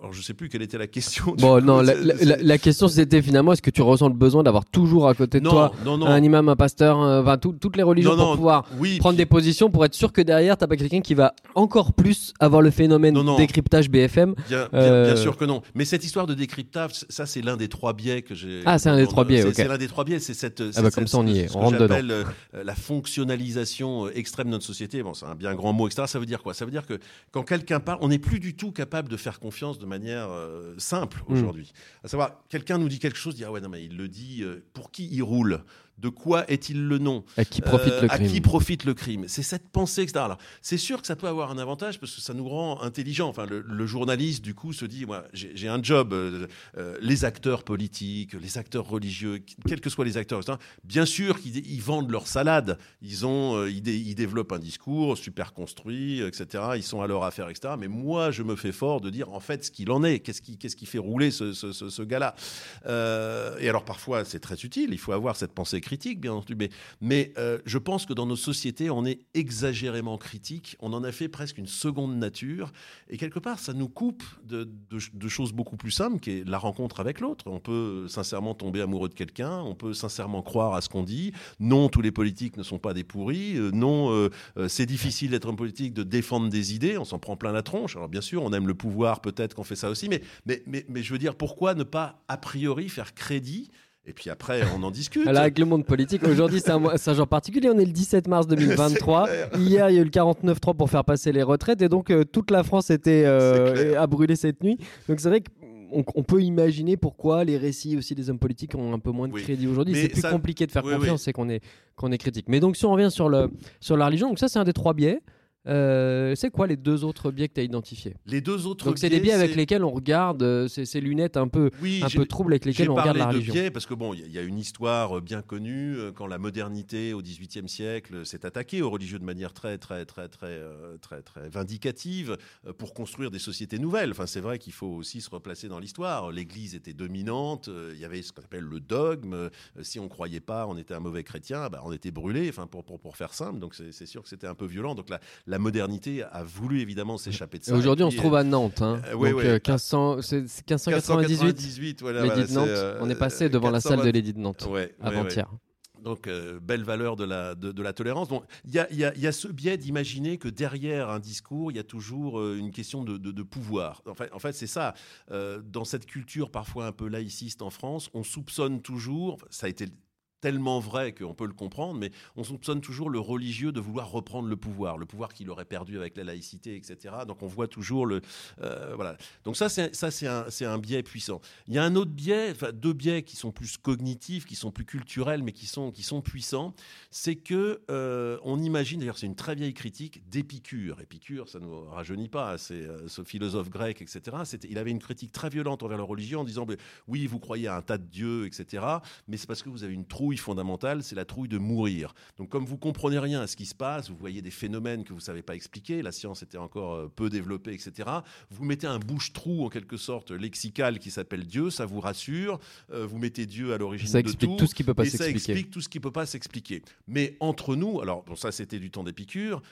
alors je sais plus quelle était la question. Bon, non, la, question c'était finalement est-ce que tu ressens le besoin d'avoir toujours à côté de toi un imam, un pasteur, enfin toutes les religions pour pouvoir prendre des positions pour être sûr que derrière t'as pas quelqu'un qui va encore plus avoir le phénomène décryptage BFM. Bien, euh, bien, sûr que non. Mais cette histoire de décryptage, ça c'est l'un des trois biais que j'ai. Ah, c'est un des trois biais. C'est l'un des trois biais. C'est cette. Ah bah, comme ça on y est. On rentre dedans. la fonctionnalisation euh, extrême de notre société, bon, c'est un bien grand mot, etc. Ça veut dire quoi? Ça veut dire que quand quelqu'un parle, on n'est plus du tout capable de faire confiance de manière euh, simple hmm. aujourd'hui. À savoir, quelqu'un nous dit quelque chose, dit ah ouais non mais il le dit, euh, pour qui il roule? De quoi est-il le nom À qui profite le crime À qui profite le crime C'est cette pensée, etc. c'est sûr que ça peut avoir un avantage parce que ça nous rend intelligents. Enfin, le, journaliste, du coup, se dit moi, j'ai un job. les acteurs politiques, les acteurs religieux, quels que soient les acteurs, etc., bien sûr qu'ils vendent leur salade. Ils ont euh, ils, développent un discours super construit, etc. Ils sont à leur affaire, etc. Mais moi, je me fais fort de dire en fait ce qu'il en est. Qu'est-ce qui, qu'est-ce qui fait rouler ce, ce, gars-là? Euh, Et alors parfois, c'est très utile. Il faut avoir cette pensée critique, bien entendu, mais, euh, je pense que dans nos sociétés, on est exagérément critique. On en a fait presque une seconde nature. Et quelque part, ça nous coupe de, choses beaucoup plus simples, qui est la rencontre avec l'autre. On peut sincèrement tomber amoureux de quelqu'un, on peut sincèrement croire à ce qu'on dit. Non, tous les politiques ne sont pas des pourris. Euh, non, euh, c'est difficile d'être un politique, de défendre des idées. On s'en prend plein la tronche. Alors bien sûr, on aime le pouvoir, peut-être qu'on fait ça aussi, mais, mais, mais je veux dire, pourquoi ne pas a priori faire crédit et puis après, on en discute. Avec le monde politique, aujourd'hui, c'est un, un, jour particulier. On est le 17 mars 2023. Hier, il y a eu le 49-3 pour faire passer les retraites. Et donc, euh, toute la France était euh, à brûler cette nuit. Donc, c'est vrai qu'on on peut imaginer pourquoi les récits aussi des hommes politiques ont un peu moins de crédit aujourd'hui. C'est plus compliqué de faire confiance, c'est qu'on est, qu'on est critique. Mais donc, si on revient sur, le, sur la religion, donc ça, c'est un des trois biais. Euh, c'est quoi les deux autres biais que tu as identifiés Les deux autres Donc c'est des biais avec lesquels on regarde euh, ces, lunettes un peu, un peu troubles avec lesquelles on regarde la religion. Biais parce que bon, il y, a une histoire euh, bien connue quand la modernité au XVIIIe siècle s'est attaquée aux religieux de manière très très très très très très, vindicative pour construire des sociétés nouvelles. Enfin, c'est vrai qu'il faut aussi se replacer dans l'histoire. L'Église était dominante. Il y avait ce qu'on appelle le dogme. Si on croyait pas, on était un mauvais chrétien. Bah, on était brûlé. Enfin, pour, pour, pour faire simple. Donc c'est sûr que c'était un peu violent. Donc la, la la modernité a voulu évidemment s'échapper de ça. Aujourd'hui, on se trouve à Nantes. Hein. Euh, donc, 1500, 1598, voilà, Nantes. Euh, on est passé devant la salle de l'édit de Nantes avant-hier. Donc, euh, belle valeur de la, de, la tolérance. Il y a, y, a, ce biais d'imaginer que derrière un discours, il y a toujours une question de, de pouvoir. En fait, en fait c'est ça. dans cette culture parfois un peu laïciste en France, on soupçonne toujours, ça a été tellement vrai qu'on peut le comprendre, mais on soupçonne toujours le religieux de vouloir reprendre le pouvoir, le pouvoir qu'il aurait perdu avec la laïcité, etc. Donc on voit toujours le... Euh, voilà. Donc ça, c'est, un, un biais puissant. Il y a un autre biais, enfin deux biais qui sont plus cognitifs, qui sont plus culturels, mais qui sont, qui sont puissants, c'est que euh, on imagine, d'ailleurs c'est une très vieille critique d'Épicure. Épicure, ça ne nous rajeunit pas, c'est euh, ce philosophe grec, etc. Il avait une critique très violente envers la religion en disant, oui, vous croyez à un tas de dieux, etc. Mais c'est parce que vous avez une trouille fondamentale, c'est la trouille de mourir. Donc comme vous comprenez rien à ce qui se passe, vous voyez des phénomènes que vous savez pas expliquer, la science était encore euh, peu développée, etc. Vous mettez un bouche-trou en quelque sorte lexical qui s'appelle Dieu, ça vous rassure. Euh, vous mettez Dieu à l'origine de tout. tout ce qui peut pas s'expliquer. Ça explique tout ce qui peut pas s'expliquer. Mais entre nous, alors bon, ça c'était du temps d'Épicure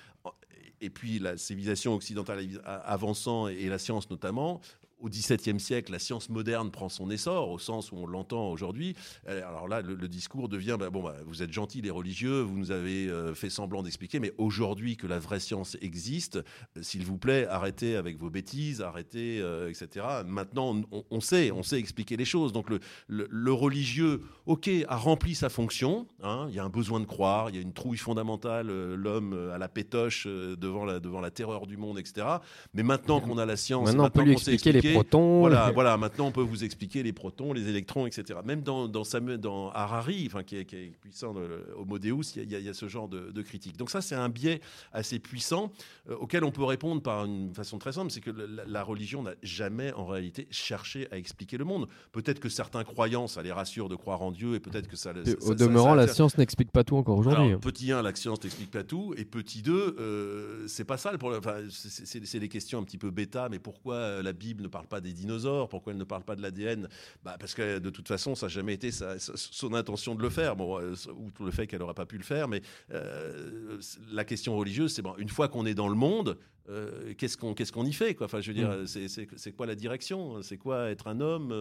et puis la civilisation occidentale avançant et la science notamment, au XVIIe siècle, la science moderne prend son essor, au sens où on l'entend aujourd'hui. Alors là, le, discours devient bah, bon, bah, vous êtes gentils, les religieux, vous nous avez euh, fait semblant d'expliquer, mais aujourd'hui que la vraie science existe, euh, s'il vous plaît, arrêtez avec vos bêtises, arrêtez, euh, etc. Maintenant, on, sait, on sait expliquer les choses. Donc le, le, religieux, ok, a rempli sa fonction. Hein, il y a un besoin de croire, il y a une trouille fondamentale, l'homme à la pétoche devant la, devant la terreur du monde, etc. Mais maintenant qu'on a la science, maintenant, on peut lui expliquer les protons. Voilà, voilà, maintenant on peut vous expliquer les protons, les électrons, etc. Même dans, dans, Samuel, dans Harari, enfin, qui, est, qui est puissant, le, Homo Deus, il y, a, ce genre de, critique. Donc ça, c'est un biais assez puissant euh, auquel on peut répondre par une façon très simple, c'est que la, religion n'a jamais en réalité cherché à expliquer le monde. Peut-être que certains croyants, ça les rassure de croire en Dieu, et peut-être que ça... au demeurant, la science n'explique pas tout encore aujourd'hui. Petit 1, la science n'explique pas tout, et petit 2, euh, c'est pas ça le problème. Enfin, c'est des questions un petit peu bêta, mais pourquoi la Bible ne parle pas des dinosaures Pourquoi elle ne parle pas de l'ADN bah, Parce que de toute façon, ça n'a jamais été son intention de le faire, bon, euh, ou le fait qu'elle n'aurait pas pu le faire. Mais euh, la question religieuse, c'est bon, une fois qu'on est dans le monde, euh, qu'est-ce qu'on qu'est-ce qu'on y fait quoi? Enfin, je veux dire, mm. c'est quoi la direction? C'est quoi être un homme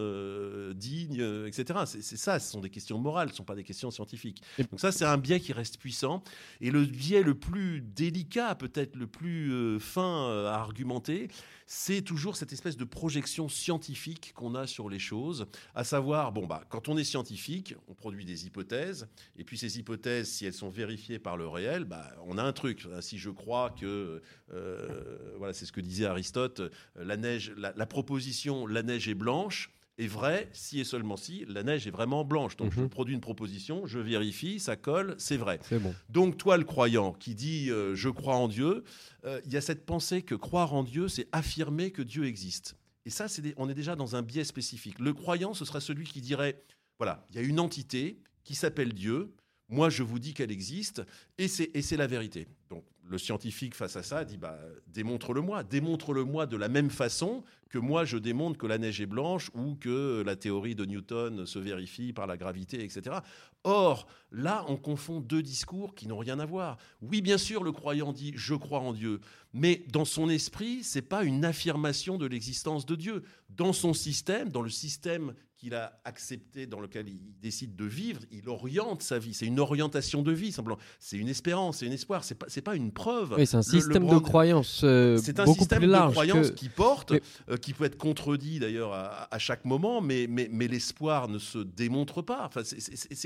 digne, etc. C'est ça. Ce sont des questions morales, ce ne sont pas des questions scientifiques. Donc ça, c'est un biais qui reste puissant. Et le biais le plus délicat, peut-être le plus fin à argumenter, c'est toujours cette espèce de projection scientifique qu'on a sur les choses, à savoir, bon, bah, quand on est scientifique, on produit des hypothèses, et puis ces hypothèses, si elles sont vérifiées par le réel, bah, on a un truc. Si je crois que, euh, voilà, c'est ce que disait Aristote, la neige, la proposition, la neige est blanche, est vrai si et seulement si la neige est vraiment blanche. Donc je mhm. produis une proposition, je vérifie, ça colle, c'est vrai. Bon. Donc toi le croyant qui dit euh, je crois en Dieu, euh, il y a cette pensée que croire en Dieu, c'est affirmer que Dieu existe. Et ça, c'est on est déjà dans un biais spécifique. Le croyant, ce sera celui qui dirait, voilà, il y a une entité qui s'appelle Dieu, moi je vous dis qu'elle existe, et c'est la vérité. Donc le scientifique face à ça dit bah, démontre-le-moi, démontre-le-moi de la même façon que moi je démontre que la neige est blanche ou que la théorie de Newton se vérifie par la gravité, etc. Or, là, on confond deux discours qui n'ont rien à voir. Oui, bien sûr, le croyant dit je crois en Dieu, mais dans son esprit, c'est pas une affirmation de l'existence de Dieu. Dans son système, dans le système qu'il a accepté, dans lequel il décide de vivre, il oriente sa vie. C'est une orientation de vie, simplement. C'est une espérance, c'est un espoir. C'est pas, pas une preuve. Oui, c'est un système de croyance euh, c'est un système de croyance qui porte, euh, qui peut être contredit d'ailleurs à, chaque moment, mais, mais, mais l'espoir ne se démontre pas. Enfin,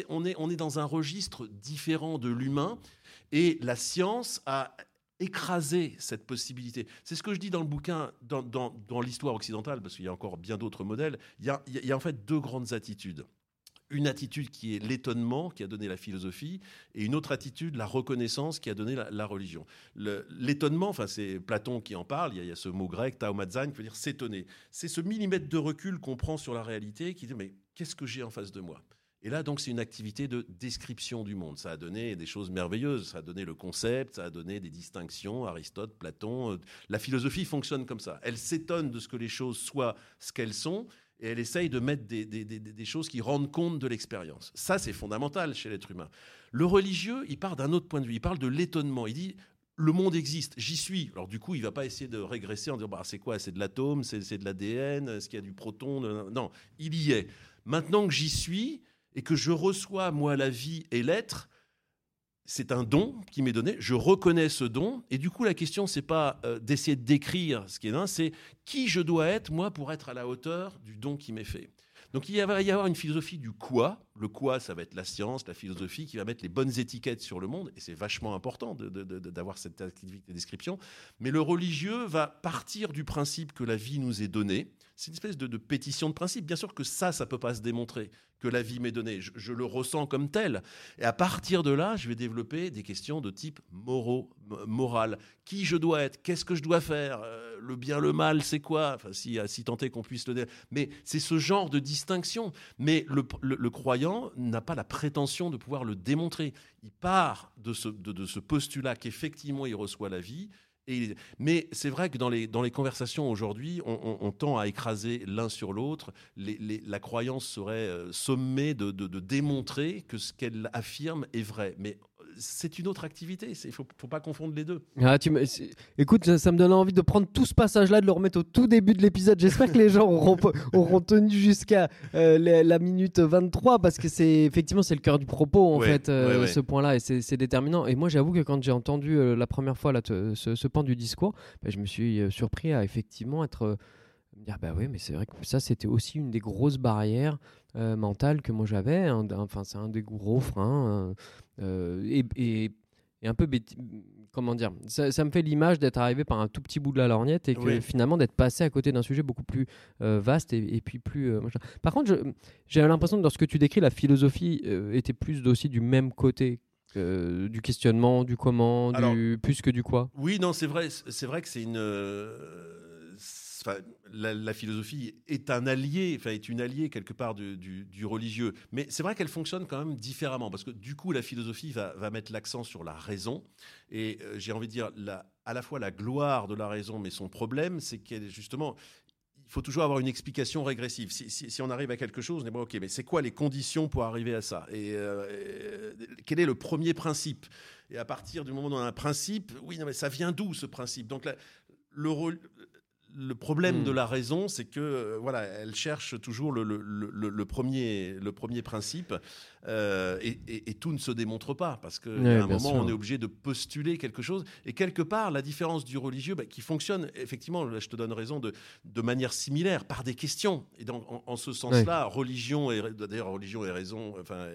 on, est, on est dans un registre différent de l'humain, et la science a écraser cette possibilité. C'est ce que je dis dans le bouquin, dans, l'histoire occidentale, parce qu'il y a encore bien d'autres modèles. Il y, a, en fait deux grandes attitudes. Une attitude qui est l'étonnement, qui a donné la philosophie, et une autre attitude, la reconnaissance, qui a donné la, religion. L'étonnement, enfin c'est Platon qui en parle, il y, a, ce mot grec, taomadzan, qui veut dire s'étonner. C'est ce millimètre de recul qu'on prend sur la réalité, qui dit mais qu'est-ce que j'ai en face de moi? Et là, donc, c'est une activité de description du monde. Ça a donné des choses merveilleuses. Ça a donné le concept, ça a donné des distinctions. Aristote, Platon. Euh, la philosophie fonctionne comme ça. Elle s'étonne de ce que les choses soient ce qu'elles sont et elle essaye de mettre des, des choses qui rendent compte de l'expérience. Ça, c'est fondamental chez l'être humain. Le religieux, il part d'un autre point de vue. Il parle de l'étonnement. Il dit le monde existe, j'y suis. Alors du coup, il va pas essayer de régresser en disant bah, c'est quoi? C'est de l'atome, c'est de l'ADN, est-ce qu'il y a du proton? Non, il y est. Maintenant que j'y suis, et que je reçois, moi, la vie et l'être, c'est un don qui m'est donné, je reconnais ce don, et du coup la question c'est pas euh, d'essayer de décrire ce qui est là, c'est qui je dois être moi pour être à la hauteur du don qui m'est fait. Donc il va y avoir une philosophie du quoi. Le quoi, ça va être la science, la philosophie qui va mettre les bonnes étiquettes sur le monde, et c'est vachement important d'avoir cette activité de description. Mais le religieux va partir du principe que la vie nous est donnée. C'est une espèce de, pétition de principe. Bien sûr que ça, ça peut pas se démontrer que la vie m'est donnée. Je, le ressens comme tel. Et à partir de là, je vais développer des questions de type moraux, moral. Qui je dois être? Qu'est-ce que je dois faire? Euh, Le bien, le mal, c'est quoi? Enfin, si, si tant est qu'on puisse le dire. Mais c'est ce genre de distinction. Mais le, croyant n'a pas la prétention de pouvoir le démontrer. Il part de ce, de ce postulat qu'effectivement il reçoit la vie mais c'est vrai que dans les, dans les conversations aujourd'hui, on, tend à écraser l'un sur l'autre. la croyance serait euh, sommée de, de, démontrer que ce qu'elle affirme est vrai. Mais c'est une autre activité. Il ne faut, pas confondre les deux. Ah, tu Écoute, ça, me donne envie de prendre tout ce passage-là, de le remettre au tout début de l'épisode. J'espère que les gens auront, auront tenu jusqu'à euh, la, minute 23 parce que c'est effectivement c'est le cœur du propos en fait, euh, ce point-là et c'est déterminant. Et moi, j'avoue que quand j'ai entendu euh, la première fois là, ce, ce, pan du discours, bah, je me suis surpris à effectivement être me dire bah oui mais c'est vrai que ça c'était aussi une des grosses barrières euh, mentales que moi j'avais enfin c'est un des gros freins euh, et, et, un peu comment dire ça, me fait l'image d'être arrivé par un tout petit bout de la lorgnette et que finalement d'être passé à côté d'un sujet beaucoup plus euh, vaste et, puis plus par contre j'ai l'impression que dans ce que tu décris la philosophie était plus aussi du même côté du questionnement, du comment, du plus que du quoi? Oui, non, c'est vrai, c'est vrai que c'est une la, philosophie est un allié, enfin, est une alliée quelque part du, religieux. Mais c'est vrai qu'elle fonctionne quand même différemment, parce que du coup, la philosophie va, mettre l'accent sur la raison. Et euh, j'ai envie de dire, la, à la fois la gloire de la raison, mais son problème, c'est qu'elle justement. Il faut toujours avoir une explication régressive. Si, on arrive à quelque chose, on est bon, ok, mais c'est quoi les conditions pour arriver à ça? Et, euh, quel est le premier principe? Et à partir du moment où on a un principe, oui, non, mais ça vient d'où ce principe? Donc le, le problème de hmm. la raison, c'est que euh, voilà, elle cherche toujours le, le, premier, le premier principe, euh, et, tout ne se démontre pas parce qu'à un moment, on est obligé de postuler quelque chose. Et quelque part, la différence du religieux, bah, qui fonctionne effectivement, là, je te donne raison, de, de manière similaire, par des questions. Et donc, en, ce sens-là, religion et d'ailleurs religion et raison, enfin,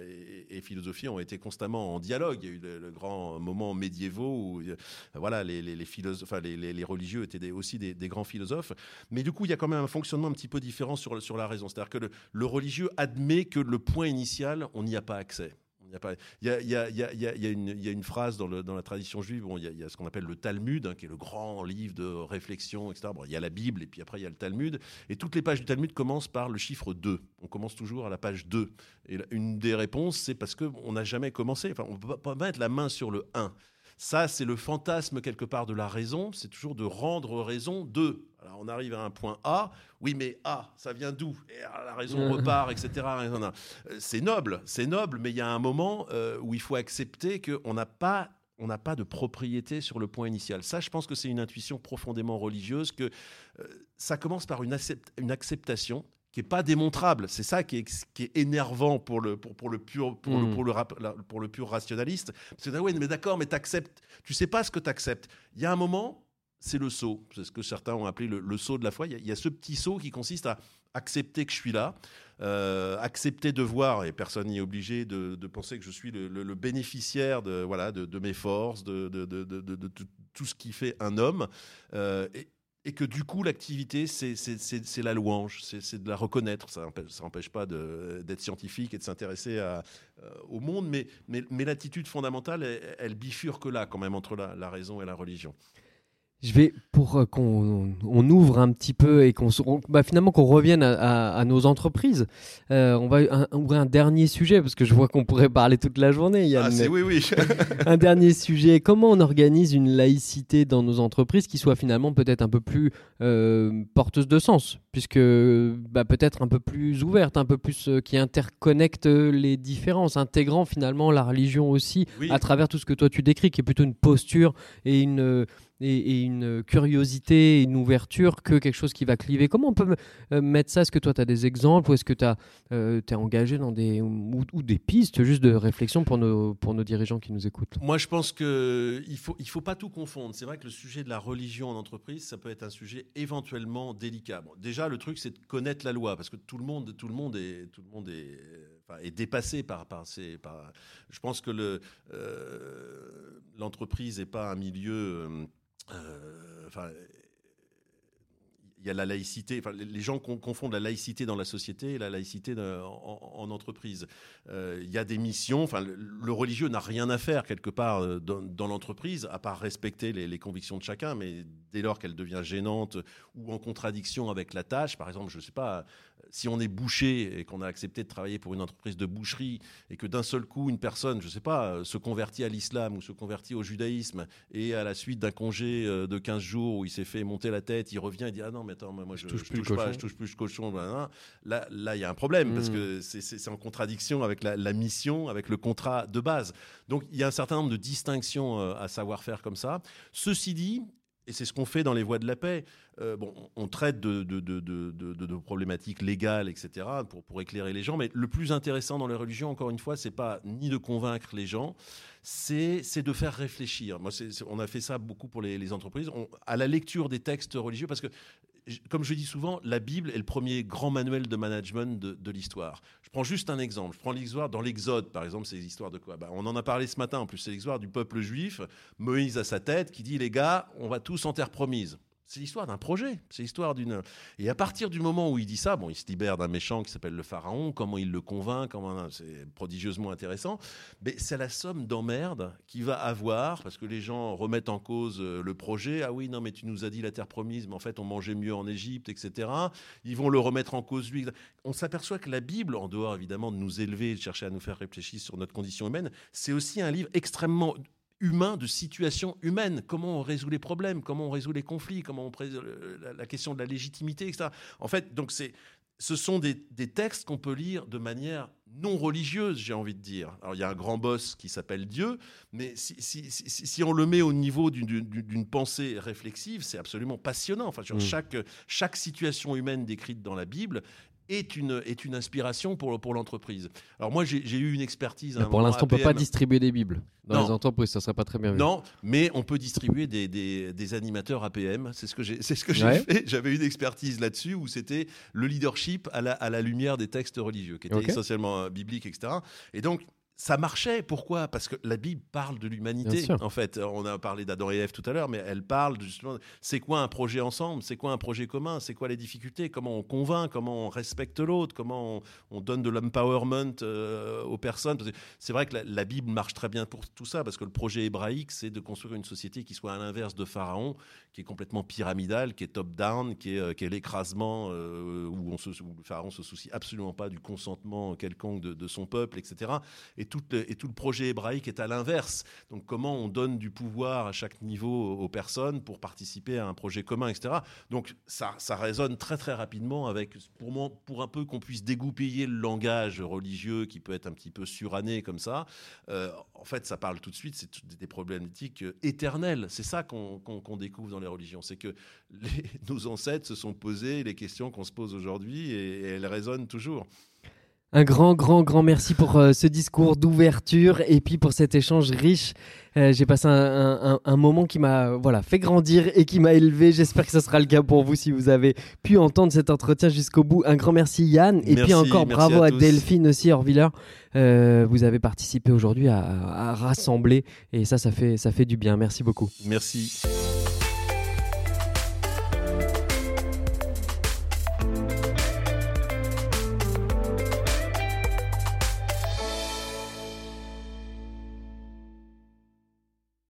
et, philosophie ont été constamment en dialogue. Il y a eu le, grand moment médiévaux où, euh, voilà, les, les, philosophes, enfin, les, les, religieux étaient aussi des, des grands philosophes mais du coup, il y a quand même un fonctionnement un petit peu différent sur, sur la raison. C'est-à-dire que le, religieux admet que le point initial, on n'y a pas accès. Il y a, une, phrase dans, la tradition juive, bon, il y, a ce qu'on appelle le Talmud, hein, qui est le grand livre de réflexion, etc. il y a la Bible, et puis après il y a le Talmud. Et toutes les pages du Talmud commencent par le chiffre 2. On commence toujours à la page 2. Et une des réponses, c'est parce qu'on n'a jamais commencé. Enfin, on ne peut pas mettre la main sur le 1. Ça, c'est le fantasme quelque part de la raison, c'est toujours de rendre raison de. Alors on arrive à un point A, oui mais A, ça vient d'où? Et la raison repart, etc. C'est noble, c'est noble, mais il y a un moment euh, où il faut accepter qu'on n'a pas on n'a pas de propriété sur le point initial. Ça, je pense que c'est une intuition profondément religieuse, que euh, ça commence par une, une acceptation qui n'est pas démontrable. C'est ça qui est, qui est, énervant pour le, pour, pour le, pur, pour, le, hmm. pour, le, pour le pur rationaliste. Parce que, ouais, mais d'accord, mais t'acceptes. Tu sais pas ce que tu acceptes. Il y a un moment, c'est le saut. C'est ce que certains ont appelé le, saut de la foi. Il y, a, ce petit saut qui consiste à accepter que je suis là, euh, accepter de voir, et personne n'y est obligé de, de, penser que je suis le, bénéficiaire de, voilà, de, de mes forces, de, de, tout ce qui fait un homme. Euh, et, et que du coup, l'activité, c'est la louange, c'est de la reconnaître. Ça n'empêche pas d'être scientifique et de s'intéresser euh, au monde, mais, mais, l'attitude fondamentale, elle, bifurque là, quand même, entre la raison et la religion. Je vais pour euh, qu'on on ouvre un petit peu et qu'on bah finalement qu'on revienne à, à, nos entreprises. Euh, on va ouvrir un dernier sujet parce que je vois qu'on pourrait parler toute la journée. Yann. Ah, oui, oui. un dernier sujet. Comment on organise une laïcité dans nos entreprises qui soit finalement peut-être un peu plus euh, porteuse de sens, puisque bah, peut-être un peu plus ouverte, un peu plus euh, qui interconnecte les différences, intégrant finalement la religion aussi à travers tout ce que toi tu décris, qui est plutôt une posture et une et, une curiosité, une ouverture que quelque chose qui va cliver. Comment on peut euh, mettre ça? Est-ce que toi, tu as des exemples ou est-ce que tu euh, es engagé dans des, ou, des pistes juste de réflexion pour nos, pour nos dirigeants qui nous écoutent? Moi, je pense qu'il ne faut, il faut pas tout confondre. C'est vrai que le sujet de la religion en entreprise, ça peut être un sujet éventuellement délicat. déjà, le truc, c'est de connaître la loi parce que tout le monde, tout le monde est, tout le monde est, est dépassé par, par ces. Par... Je pense que euh, l'entreprise n'est pas un milieu. Euh, enfin, il y a la laïcité. Enfin, les gens confondent la laïcité dans la société et la laïcité en, entreprise. Euh, il y a des missions. Enfin, le, religieux n'a rien à faire quelque part euh, dans, l'entreprise, à part respecter les, convictions de chacun. Mais dès lors qu'elle devient gênante ou en contradiction avec la tâche, par exemple, je ne sais pas, si on est boucher et qu'on a accepté de travailler pour une entreprise de boucherie et que d'un seul coup une personne, je ne sais pas, euh, se convertit à l'islam ou se convertit au judaïsme et à la suite d'un congé euh, de 15 jours où il s'est fait monter la tête, il revient et dit ah non mais attends moi je, ne touche, plus pas, je touche plus le cochon, là là il y a un problème parce que c'est en contradiction avec la, mission, avec le contrat de base. Donc il y a un certain nombre de distinctions euh, à savoir faire comme ça. Ceci dit, et c'est ce qu'on fait dans les voies de la paix. Euh, bon, on traite de, de, de, de, problématiques légales, etc., pour, pour éclairer les gens. Mais le plus intéressant dans les religions, encore une fois, c'est pas ni de convaincre les gens, c'est de faire réfléchir. Moi, on a fait ça beaucoup pour les, les entreprises. On, à la lecture des textes religieux, parce que comme je dis souvent, la Bible est le premier grand manuel de management de, l'histoire. Je prends juste un exemple. Je prends l'histoire dans l'Exode, par exemple, c'est l'histoire de quoi? Bah, On en a parlé ce matin, en plus, c'est l'histoire du peuple juif, Moïse à sa tête, qui dit, les gars, on va tous en terre promise. C'est l'histoire d'un projet, c'est l'histoire d'une. Et à partir du moment où il dit ça, bon, il se libère d'un méchant qui s'appelle le pharaon, comment il le convainc, comment c'est prodigieusement intéressant. Mais c'est la somme d'emmerdes qu'il va avoir parce que les gens remettent en cause euh, le projet. Ah oui, non, mais tu nous as dit la terre promise, mais en fait on mangeait mieux en Égypte, etc. Ils vont le remettre en cause lui. On s'aperçoit que la Bible, en dehors évidemment de nous élever, de chercher à nous faire réfléchir sur notre condition humaine, c'est aussi un livre extrêmement humain, de situation humaine. Comment on résout les problèmes, comment on résout les conflits, comment on la, la question de la légitimité, etc. En fait, donc c'est ce sont des, textes qu'on peut lire de manière non religieuse, j'ai envie de dire. Alors il y a un grand boss qui s'appelle Dieu, mais si, si, on le met au niveau d'une pensée réflexive, c'est absolument passionnant. Enfin, mmh. chaque, chaque situation humaine décrite dans la Bible est une, est une inspiration pour, pour l'entreprise. Alors moi, j'ai eu une expertise. pour l'instant, on ne peut pas distribuer des Bibles dans les entreprises, ça ne serait pas très bien vu. Non, mais on peut distribuer des, des, des animateurs APM. C'est ce que j'ai fait. J'avais une expertise là-dessus où c'était le leadership à la, à la lumière des textes religieux, qui étaient essentiellement euh, bibliques, etc. Et donc, ça marchait. Pourquoi? Parce que la Bible parle de l'humanité. En fait, on a parlé d'Adam et Ève tout à l'heure, mais elle parle justement. C'est quoi un projet ensemble? C'est quoi un projet commun? C'est quoi les difficultés? Comment on convainc? Comment on respecte l'autre? Comment on, donne de l'empowerment euh, aux personnes? C'est vrai que la, Bible marche très bien pour tout ça, parce que le projet hébraïque, c'est de construire une société qui soit à l'inverse de Pharaon, qui est complètement pyramidale, qui est top-down, qui est, euh, l'écrasement euh, où, on se, où Pharaon se soucie absolument pas du consentement quelconque de, de son peuple, etc. Et et, tout le, projet hébraïque est à l'inverse. Donc comment on donne du pouvoir à chaque niveau aux personnes pour participer à un projet commun, etc. Donc ça, résonne très très rapidement avec, pour un peu qu'on puisse dégoupiller le langage religieux qui peut être un petit peu suranné comme ça. Euh, en fait, ça parle tout de suite, c'est des problématiques euh, éternelles. C'est ça qu'on découvre dans les religions, c'est que nos ancêtres se sont posés les questions qu'on se pose aujourd'hui et, et elles résonnent toujours. Un grand, grand, grand merci pour euh, ce discours d'ouverture et puis pour cet échange riche. Euh, j'ai passé un, moment qui m'a voilà, fait grandir et qui m'a élevé. J'espère que ce sera le cas pour vous si vous avez pu entendre cet entretien jusqu'au bout. Un grand merci Yann et puis encore bravo à, Delphine aussi Orviller. Euh, vous avez participé aujourd'hui à, à, rassembler et ça, ça fait, ça fait du bien. Merci beaucoup. Merci.